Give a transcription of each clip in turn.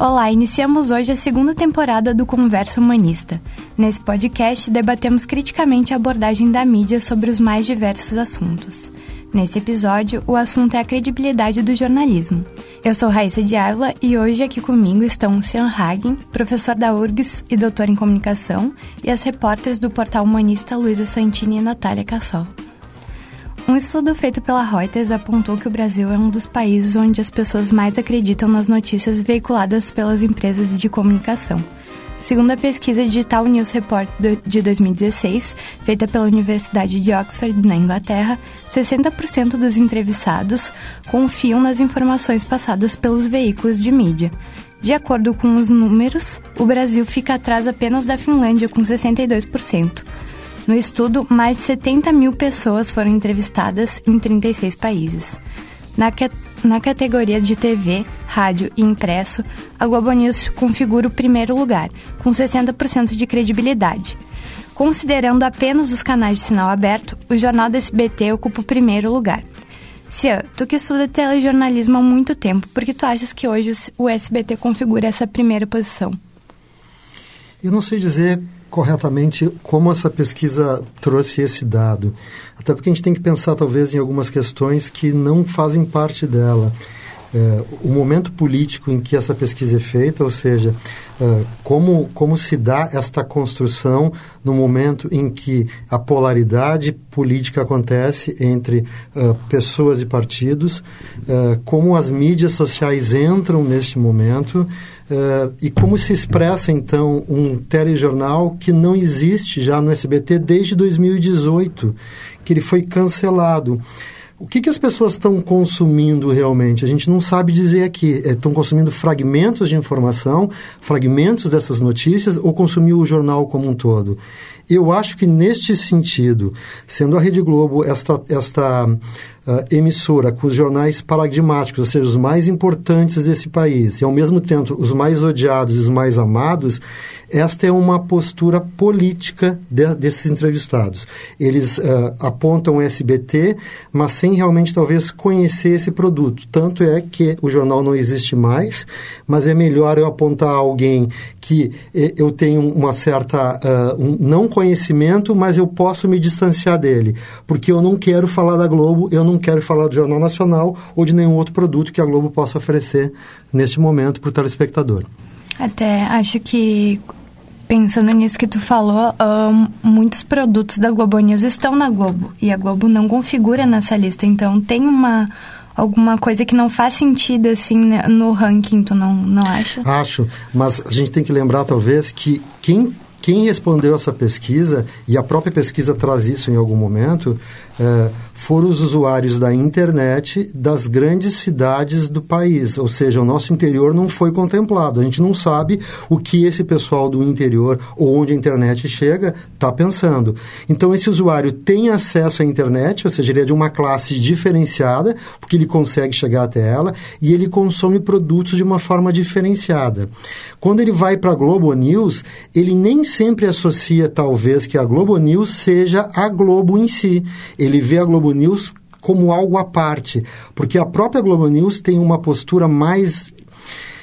Olá, iniciamos hoje a segunda temporada do Conversa Humanista. Nesse podcast, debatemos criticamente a abordagem da mídia sobre os mais diversos assuntos. Nesse episódio, o assunto é a credibilidade do jornalismo. Eu sou Raíssa de Ávila e hoje aqui comigo estão Sean Hagen, professor da URGS e doutor em comunicação, e as repórteres do portal humanista Luísa Santini e Natália Cassol. Um estudo feito pela Reuters apontou que o Brasil é um dos países onde as pessoas mais acreditam nas notícias veiculadas pelas empresas de comunicação. Segundo a pesquisa Digital News Report de 2016, feita pela Universidade de Oxford, na Inglaterra, 60% dos entrevistados confiam nas informações passadas pelos veículos de mídia. De acordo com os números, o Brasil fica atrás apenas da Finlândia, com 62%. No estudo, mais de 70 mil pessoas foram entrevistadas em 36 países. Na, na categoria de TV, rádio e impresso, a Globo News configura o primeiro lugar, com 60% de credibilidade. Considerando apenas os canais de sinal aberto, o jornal do SBT ocupa o primeiro lugar. Cia, tu que estuda telejornalismo há muito tempo, por que tu achas que hoje o SBT configura essa primeira posição? Eu não sei dizer corretamente como essa pesquisa trouxe esse dado. Até porque a gente tem que pensar, talvez, em algumas questões que não fazem parte dela. É, o momento político em que essa pesquisa é feita, ou seja, é, como, como se dá esta construção no momento em que a polaridade política acontece entre uh, pessoas e partidos, uh, como as mídias sociais entram neste momento uh, e como se expressa, então, um telejornal que não existe já no SBT desde 2018, que ele foi cancelado. O que, que as pessoas estão consumindo realmente? A gente não sabe dizer aqui. É, estão consumindo fragmentos de informação, fragmentos dessas notícias ou consumiu o jornal como um todo? Eu acho que neste sentido, sendo a Rede Globo esta, esta uh, emissora com os jornais paradigmáticos, ou seja, os mais importantes desse país, e ao mesmo tempo os mais odiados e os mais amados, esta é uma postura política de, desses entrevistados. Eles uh, apontam o SBT, mas sem realmente talvez conhecer esse produto. Tanto é que o jornal não existe mais, mas é melhor eu apontar alguém que eh, eu tenho uma certa uh, um não conhecimento, mas eu posso me distanciar dele, porque eu não quero falar da Globo, eu não quero falar do Jornal Nacional ou de nenhum outro produto que a Globo possa oferecer neste momento para o telespectador. Até acho que pensando nisso que tu falou, um, muitos produtos da Globo News estão na Globo e a Globo não configura nessa lista. Então tem uma alguma coisa que não faz sentido assim né, no ranking, tu não, não acha? Acho, mas a gente tem que lembrar talvez que quem quem respondeu essa pesquisa, e a própria pesquisa traz isso em algum momento, é, foram os usuários da internet das grandes cidades do país, ou seja, o nosso interior não foi contemplado. A gente não sabe o que esse pessoal do interior ou onde a internet chega está pensando. Então, esse usuário tem acesso à internet, ou seja, ele é de uma classe diferenciada, porque ele consegue chegar até ela, e ele consome produtos de uma forma diferenciada. Quando ele vai para a Globo News, ele nem sempre associa, talvez, que a Globo News seja a Globo em si. Ele ele vê a Globo News como algo à parte, porque a própria Globo News tem uma postura mais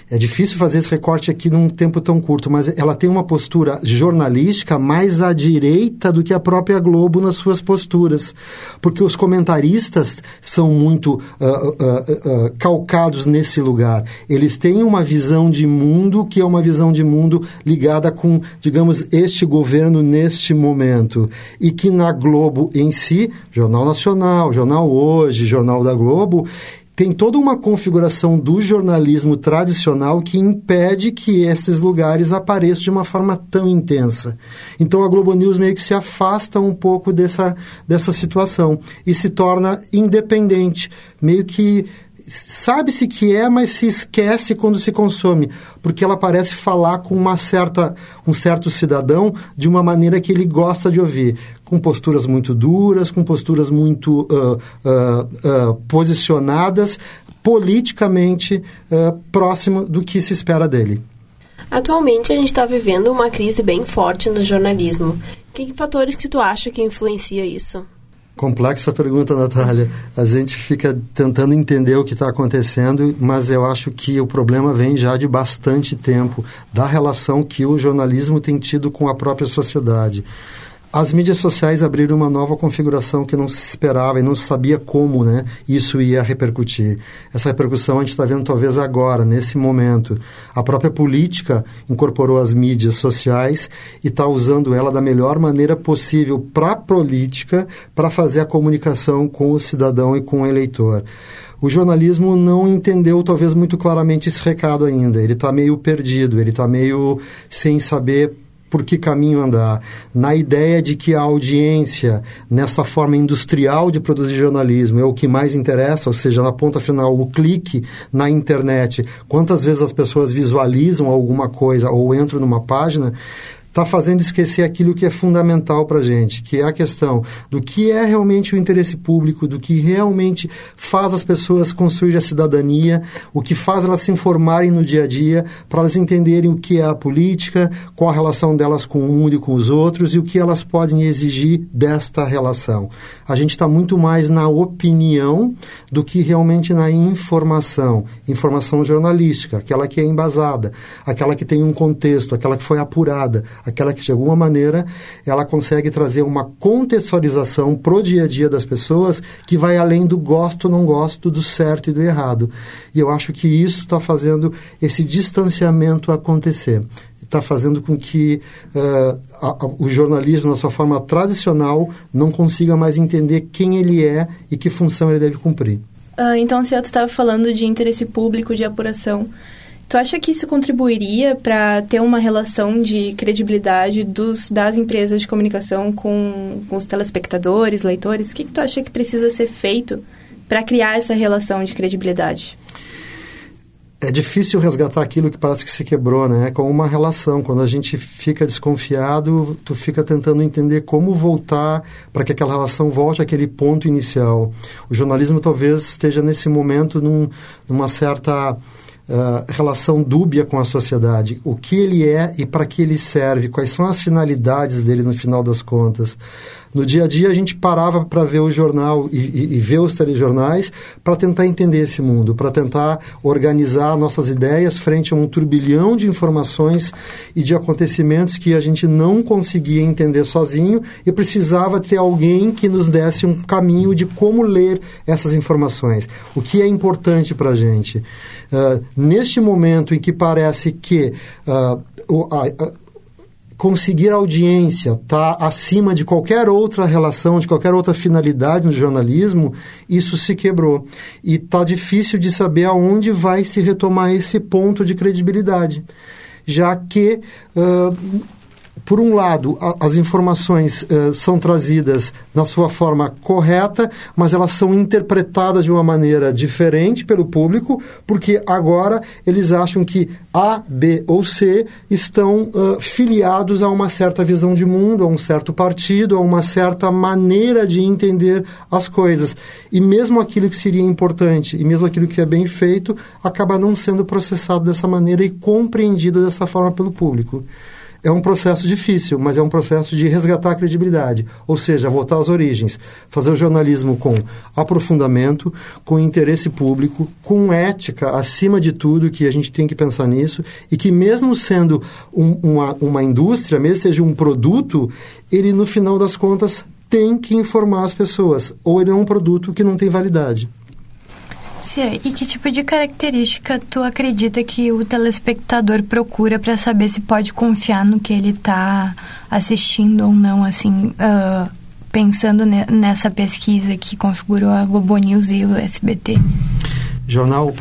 é difícil fazer esse recorte aqui num tempo tão curto, mas ela tem uma postura jornalística mais à direita do que a própria Globo nas suas posturas, porque os comentaristas são muito uh, uh, uh, calcados nesse lugar. Eles têm uma visão de mundo que é uma visão de mundo ligada com, digamos, este governo neste momento. E que na Globo em si, Jornal Nacional, Jornal Hoje, Jornal da Globo, tem toda uma configuração do jornalismo tradicional que impede que esses lugares apareçam de uma forma tão intensa. Então a Globo News meio que se afasta um pouco dessa, dessa situação e se torna independente, meio que sabe-se que é, mas se esquece quando se consome, porque ela parece falar com uma certa, um certo cidadão de uma maneira que ele gosta de ouvir, com posturas muito duras, com posturas muito uh, uh, uh, posicionadas, politicamente próximo do que se espera dele. Atualmente a gente está vivendo uma crise bem forte no jornalismo. Que fatores que tu acha que influencia isso? Complexa pergunta, Natália. A gente fica tentando entender o que está acontecendo, mas eu acho que o problema vem já de bastante tempo da relação que o jornalismo tem tido com a própria sociedade. As mídias sociais abriram uma nova configuração que não se esperava e não se sabia como né, isso ia repercutir. Essa repercussão a gente está vendo talvez agora, nesse momento. A própria política incorporou as mídias sociais e está usando ela da melhor maneira possível para a política, para fazer a comunicação com o cidadão e com o eleitor. O jornalismo não entendeu talvez muito claramente esse recado ainda. Ele está meio perdido, ele está meio sem saber por que caminho andar, na ideia de que a audiência, nessa forma industrial de produzir jornalismo, é o que mais interessa, ou seja, na ponta final, o clique na internet, quantas vezes as pessoas visualizam alguma coisa ou entram numa página, está fazendo esquecer aquilo que é fundamental para a gente, que é a questão do que é realmente o interesse público, do que realmente faz as pessoas construir a cidadania, o que faz elas se informarem no dia a dia, para elas entenderem o que é a política, qual a relação delas com o mundo e com os outros e o que elas podem exigir desta relação. A gente está muito mais na opinião do que realmente na informação, informação jornalística, aquela que é embasada, aquela que tem um contexto, aquela que foi apurada, aquela que de alguma maneira ela consegue trazer uma contextualização pro dia a dia das pessoas que vai além do gosto não gosto, do certo e do errado. E eu acho que isso está fazendo esse distanciamento acontecer está fazendo com que uh, a, a, o jornalismo, na sua forma tradicional, não consiga mais entender quem ele é e que função ele deve cumprir. Uh, então, se estava falando de interesse público, de apuração, Tu acha que isso contribuiria para ter uma relação de credibilidade dos, das empresas de comunicação com, com os telespectadores, leitores? O que, que tu acha que precisa ser feito para criar essa relação de credibilidade? É difícil resgatar aquilo que parece que se quebrou, né? É como uma relação. Quando a gente fica desconfiado, tu fica tentando entender como voltar para que aquela relação volte àquele ponto inicial. O jornalismo talvez esteja nesse momento num, numa certa uh, relação dúbia com a sociedade. O que ele é e para que ele serve, quais são as finalidades dele no final das contas. No dia a dia, a gente parava para ver o jornal e, e, e ver os telejornais para tentar entender esse mundo, para tentar organizar nossas ideias frente a um turbilhão de informações e de acontecimentos que a gente não conseguia entender sozinho e precisava ter alguém que nos desse um caminho de como ler essas informações. O que é importante para a gente. Uh, neste momento em que parece que uh, o, a, conseguir audiência está acima de qualquer outra relação, de qualquer outra finalidade no jornalismo, isso se quebrou. E está difícil de saber aonde vai se retomar esse ponto de credibilidade. Já que uh, por um lado, a, as informações uh, são trazidas na sua forma correta, mas elas são interpretadas de uma maneira diferente pelo público, porque agora eles acham que A, B ou C estão uh, filiados a uma certa visão de mundo, a um certo partido, a uma certa maneira de entender as coisas. E mesmo aquilo que seria importante, e mesmo aquilo que é bem feito, acaba não sendo processado dessa maneira e compreendido dessa forma pelo público é um processo difícil, mas é um processo de resgatar a credibilidade, ou seja, voltar às origens, fazer o jornalismo com aprofundamento, com interesse público, com ética, acima de tudo, que a gente tem que pensar nisso, e que mesmo sendo um, uma, uma indústria, mesmo seja um produto, ele no final das contas tem que informar as pessoas, ou ele é um produto que não tem validade. Cia, e que tipo de característica tu acredita que o telespectador procura para saber se pode confiar no que ele está assistindo ou não, assim, uh, pensando ne nessa pesquisa que configurou a Globo News e o SBT? Jornal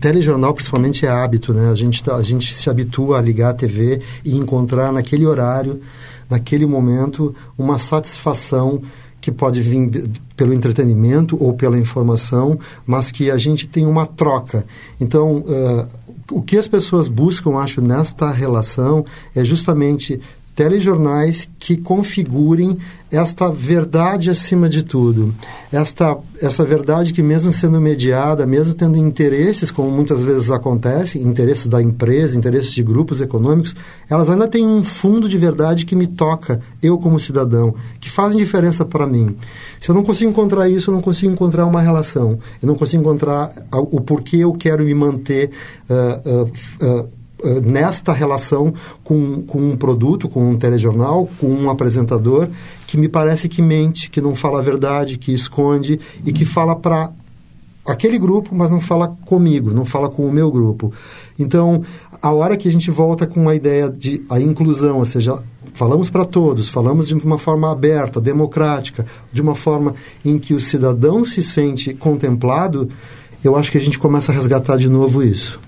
telejornal principalmente é hábito, né? A gente, tá, a gente se habitua a ligar a TV e encontrar naquele horário, naquele momento, uma satisfação que pode vir pelo entretenimento ou pela informação, mas que a gente tem uma troca. Então, uh, o que as pessoas buscam, acho, nesta relação é justamente telejornais que configurem esta verdade acima de tudo. Esta, essa verdade que, mesmo sendo mediada, mesmo tendo interesses, como muitas vezes acontece, interesses da empresa, interesses de grupos econômicos, elas ainda têm um fundo de verdade que me toca, eu como cidadão, que fazem diferença para mim. Se eu não consigo encontrar isso, eu não consigo encontrar uma relação. Eu não consigo encontrar o porquê eu quero me manter. Uh, uh, uh, nesta relação com, com um produto, com um telejornal, com um apresentador que me parece que mente, que não fala a verdade, que esconde e que fala para aquele grupo, mas não fala comigo, não fala com o meu grupo. Então, a hora que a gente volta com a ideia de a inclusão, ou seja, falamos para todos, falamos de uma forma aberta, democrática, de uma forma em que o cidadão se sente contemplado, eu acho que a gente começa a resgatar de novo isso.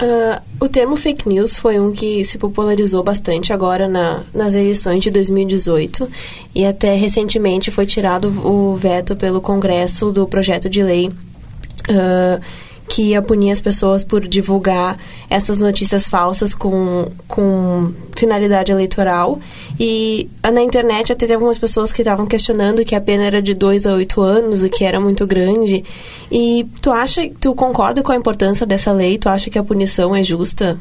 Uh, o termo fake news foi um que se popularizou bastante agora na, nas eleições de 2018 e até recentemente foi tirado o veto pelo Congresso do projeto de lei uh, que ia punir as pessoas por divulgar essas notícias falsas com, com finalidade eleitoral. E ah, na internet até teve algumas pessoas que estavam questionando que a pena era de 2 a 8 anos, o que era muito grande. E tu acha, tu concorda com a importância dessa lei? Tu acha que a punição é justa?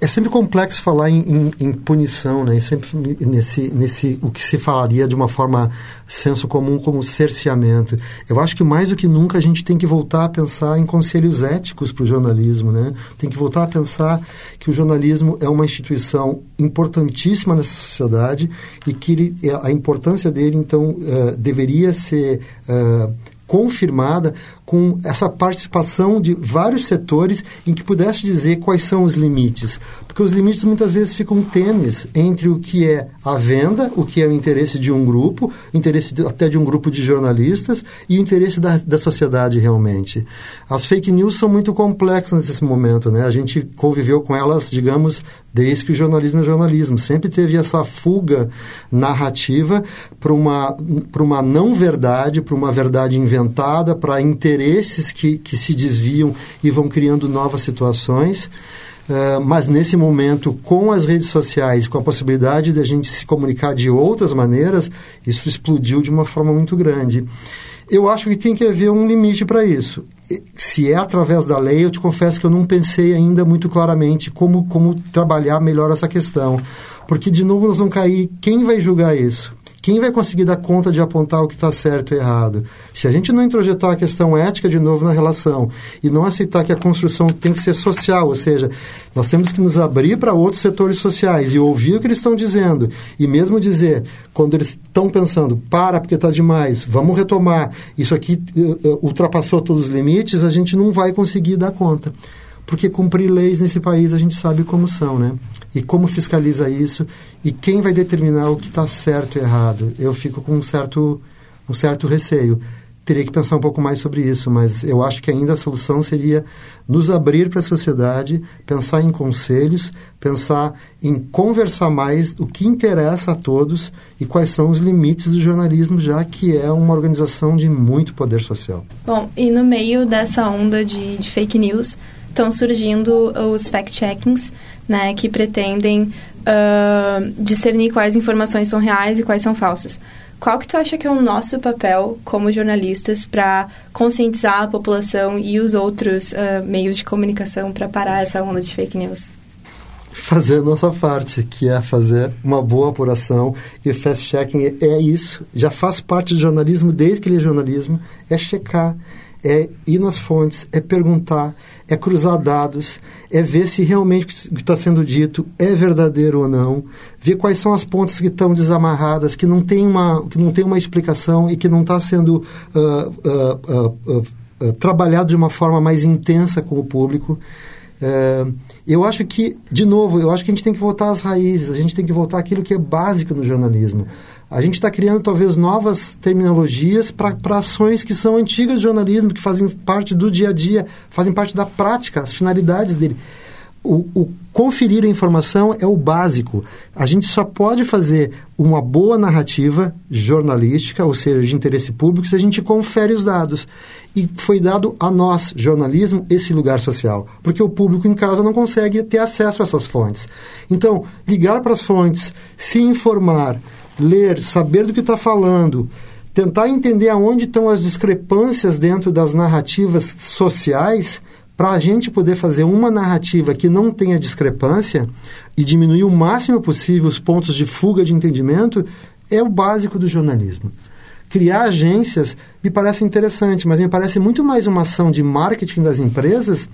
É sempre complexo falar em, em, em, punição, né? sempre nesse, nesse o que se falaria de uma forma senso comum como cerceamento. Eu acho que mais do que nunca a gente tem que voltar a pensar em conselhos éticos para o jornalismo, né? Tem que voltar a pensar que o jornalismo é uma instituição importantíssima nessa sociedade e que ele, a importância dele então uh, deveria ser uh, confirmada com essa participação de vários setores em que pudesse dizer quais são os limites. Porque os limites muitas vezes ficam tênues entre o que é a venda, o que é o interesse de um grupo, interesse até de um grupo de jornalistas e o interesse da, da sociedade realmente. As fake news são muito complexas nesse momento, né? A gente conviveu com elas, digamos, desde que o jornalismo é jornalismo. Sempre teve essa fuga narrativa para uma, uma não verdade, para uma verdade inventada, para interesse interesses que, que se desviam e vão criando novas situações. Uh, mas nesse momento, com as redes sociais, com a possibilidade de a gente se comunicar de outras maneiras, isso explodiu de uma forma muito grande. Eu acho que tem que haver um limite para isso. Se é através da lei, eu te confesso que eu não pensei ainda muito claramente como, como trabalhar melhor essa questão. Porque, de novo, nós vamos cair. Quem vai julgar isso? Quem vai conseguir dar conta de apontar o que está certo e errado? Se a gente não introjetar a questão ética de novo na relação e não aceitar que a construção tem que ser social, ou seja, nós temos que nos abrir para outros setores sociais e ouvir o que eles estão dizendo e mesmo dizer, quando eles estão pensando, para porque está demais, vamos retomar, isso aqui uh, uh, ultrapassou todos os limites, a gente não vai conseguir dar conta porque cumprir leis nesse país a gente sabe como são, né? E como fiscaliza isso e quem vai determinar o que está certo e errado. Eu fico com um certo, um certo receio. Teria que pensar um pouco mais sobre isso, mas eu acho que ainda a solução seria nos abrir para a sociedade, pensar em conselhos, pensar em conversar mais o que interessa a todos e quais são os limites do jornalismo, já que é uma organização de muito poder social. Bom, e no meio dessa onda de, de fake news, estão surgindo os fact-checkings, né, que pretendem uh, discernir quais informações são reais e quais são falsas. Qual que tu acha que é o nosso papel como jornalistas para conscientizar a população e os outros uh, meios de comunicação para parar essa onda de fake news? Fazer a nossa parte, que é fazer uma boa apuração e fast-checking é isso. Já faz parte do jornalismo desde que ele é jornalismo, é checar, é ir nas fontes, é perguntar, é cruzar dados, é ver se realmente o que está sendo dito é verdadeiro ou não, ver quais são as pontas que estão desamarradas, que não tem uma, que não tem uma explicação e que não está sendo uh, uh, uh, trabalhado de uma forma mais intensa com o público. É, eu acho que, de novo, eu acho que a gente tem que voltar às raízes, a gente tem que voltar àquilo que é básico no jornalismo. A gente está criando talvez novas terminologias para ações que são antigas do jornalismo, que fazem parte do dia a dia, fazem parte da prática, as finalidades dele. o, o, conferir a informação é o básico. A gente só pode fazer uma boa narrativa jornalística, ou seja, de interesse público, se a gente confere os dados. E foi dado a nós, jornalismo, esse lugar social, porque o público em casa não consegue ter acesso a essas fontes. Então, ligar para as fontes, se informar, ler, saber do que está falando, tentar entender aonde estão as discrepâncias dentro das narrativas sociais para a gente poder fazer uma narrativa que não tenha discrepância e diminuir o máximo possível os pontos de fuga de entendimento, é o básico do jornalismo. Criar agências me parece interessante, mas me parece muito mais uma ação de marketing das empresas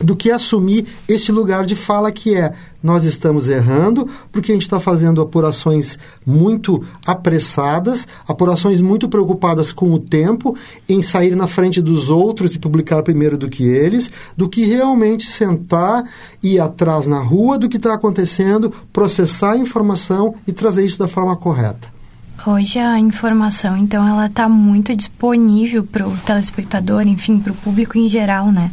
do que assumir esse lugar de fala que é nós estamos errando porque a gente está fazendo apurações muito apressadas, apurações muito preocupadas com o tempo, em sair na frente dos outros e publicar primeiro do que eles, do que realmente sentar e ir atrás na rua do que está acontecendo, processar a informação e trazer isso da forma correta. Hoje a informação, então, ela está muito disponível para o telespectador, enfim, para o público em geral, né?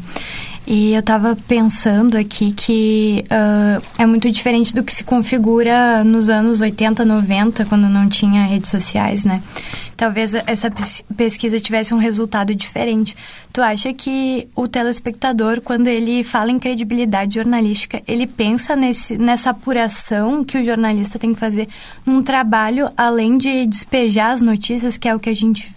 E eu estava pensando aqui que uh, é muito diferente do que se configura nos anos 80, 90, quando não tinha redes sociais, né? Talvez essa pesquisa tivesse um resultado diferente. Tu acha que o telespectador, quando ele fala em credibilidade jornalística, ele pensa nesse, nessa apuração que o jornalista tem que fazer num trabalho, além de despejar as notícias, que é o que a gente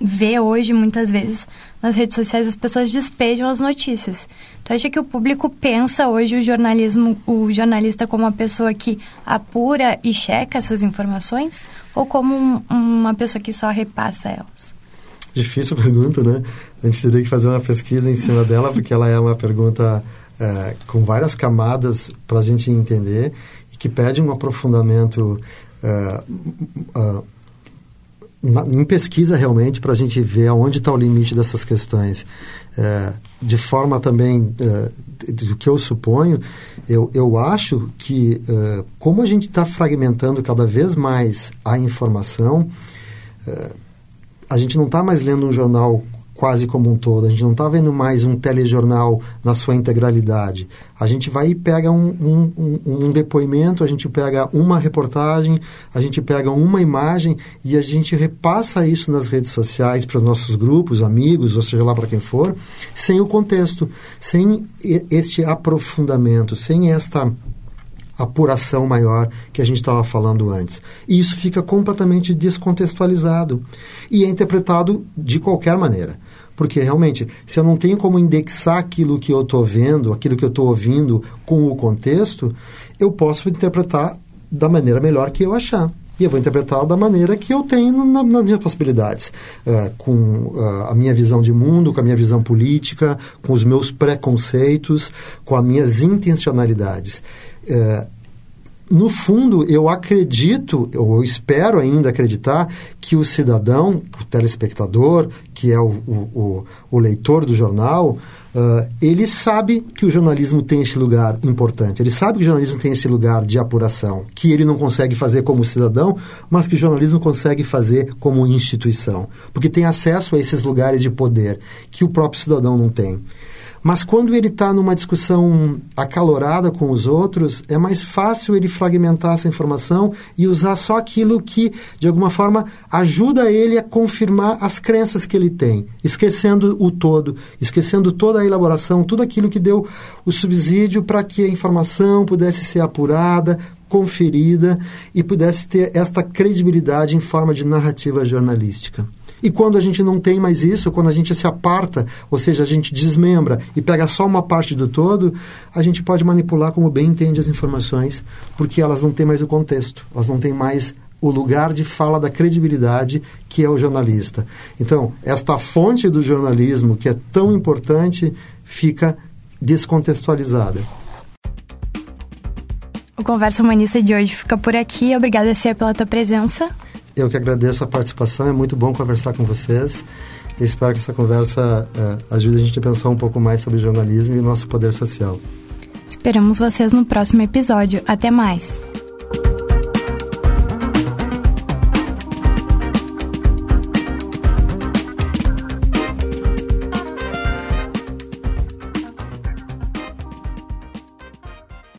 vê hoje muitas vezes nas redes sociais as pessoas despejam as notícias. Tu acha que o público pensa hoje o jornalismo, o jornalista como uma pessoa que apura e checa essas informações ou como um, uma pessoa que só repassa elas? Difícil pergunta, né? A gente teria que fazer uma pesquisa em cima dela porque ela é uma pergunta é, com várias camadas para a gente entender e que pede um aprofundamento é, na, em pesquisa realmente para a gente ver aonde está o limite dessas questões. É, de forma também é, do que eu suponho, eu, eu acho que é, como a gente está fragmentando cada vez mais a informação, é, a gente não está mais lendo um jornal quase como um todo. A gente não está vendo mais um telejornal na sua integralidade. A gente vai e pega um, um, um, um, depoimento, a gente pega uma reportagem, a gente pega uma imagem e a gente repassa isso nas redes sociais para os nossos grupos, amigos, ou seja lá para quem for, sem o contexto, sem este aprofundamento, sem esta apuração maior que a gente estava falando antes. E isso fica completamente descontextualizado e é interpretado de qualquer maneira. Porque realmente, se eu não tenho como indexar aquilo que eu estou vendo, aquilo que eu estou ouvindo com o contexto, eu posso interpretar da maneira melhor que eu achar. E eu vou interpretar da maneira que eu tenho na, nas minhas possibilidades, uh, com uh, a minha visão de mundo, com a minha visão política, com os meus preconceitos, com as minhas intencionalidades. Uh, no fundo, eu acredito, eu espero ainda acreditar, que o cidadão, o telespectador, que é o, o, o leitor do jornal, uh, ele sabe que o jornalismo tem esse lugar importante. Ele sabe que o jornalismo tem esse lugar de apuração, que ele não consegue fazer como cidadão, mas que o jornalismo consegue fazer como instituição. Porque tem acesso a esses lugares de poder que o próprio cidadão não tem. Mas quando ele está numa discussão acalorada com os outros, é mais fácil ele fragmentar essa informação e usar só aquilo que, de alguma forma, ajuda ele a confirmar as crenças que ele tem, esquecendo o todo, esquecendo toda a elaboração, tudo aquilo que deu o subsídio para que a informação pudesse ser apurada, conferida e pudesse ter esta credibilidade em forma de narrativa jornalística. E quando a gente não tem mais isso, quando a gente se aparta, ou seja, a gente desmembra e pega só uma parte do todo, a gente pode manipular como bem entende as informações, porque elas não têm mais o contexto, elas não têm mais o lugar de fala da credibilidade que é o jornalista. Então, esta fonte do jornalismo que é tão importante fica descontextualizada. O Conversa Humanista de hoje fica por aqui. Obrigada, Cia, pela tua presença. Eu que agradeço a participação, é muito bom conversar com vocês. Eu espero que essa conversa uh, ajude a gente a pensar um pouco mais sobre jornalismo e o nosso poder social. Esperamos vocês no próximo episódio. Até mais!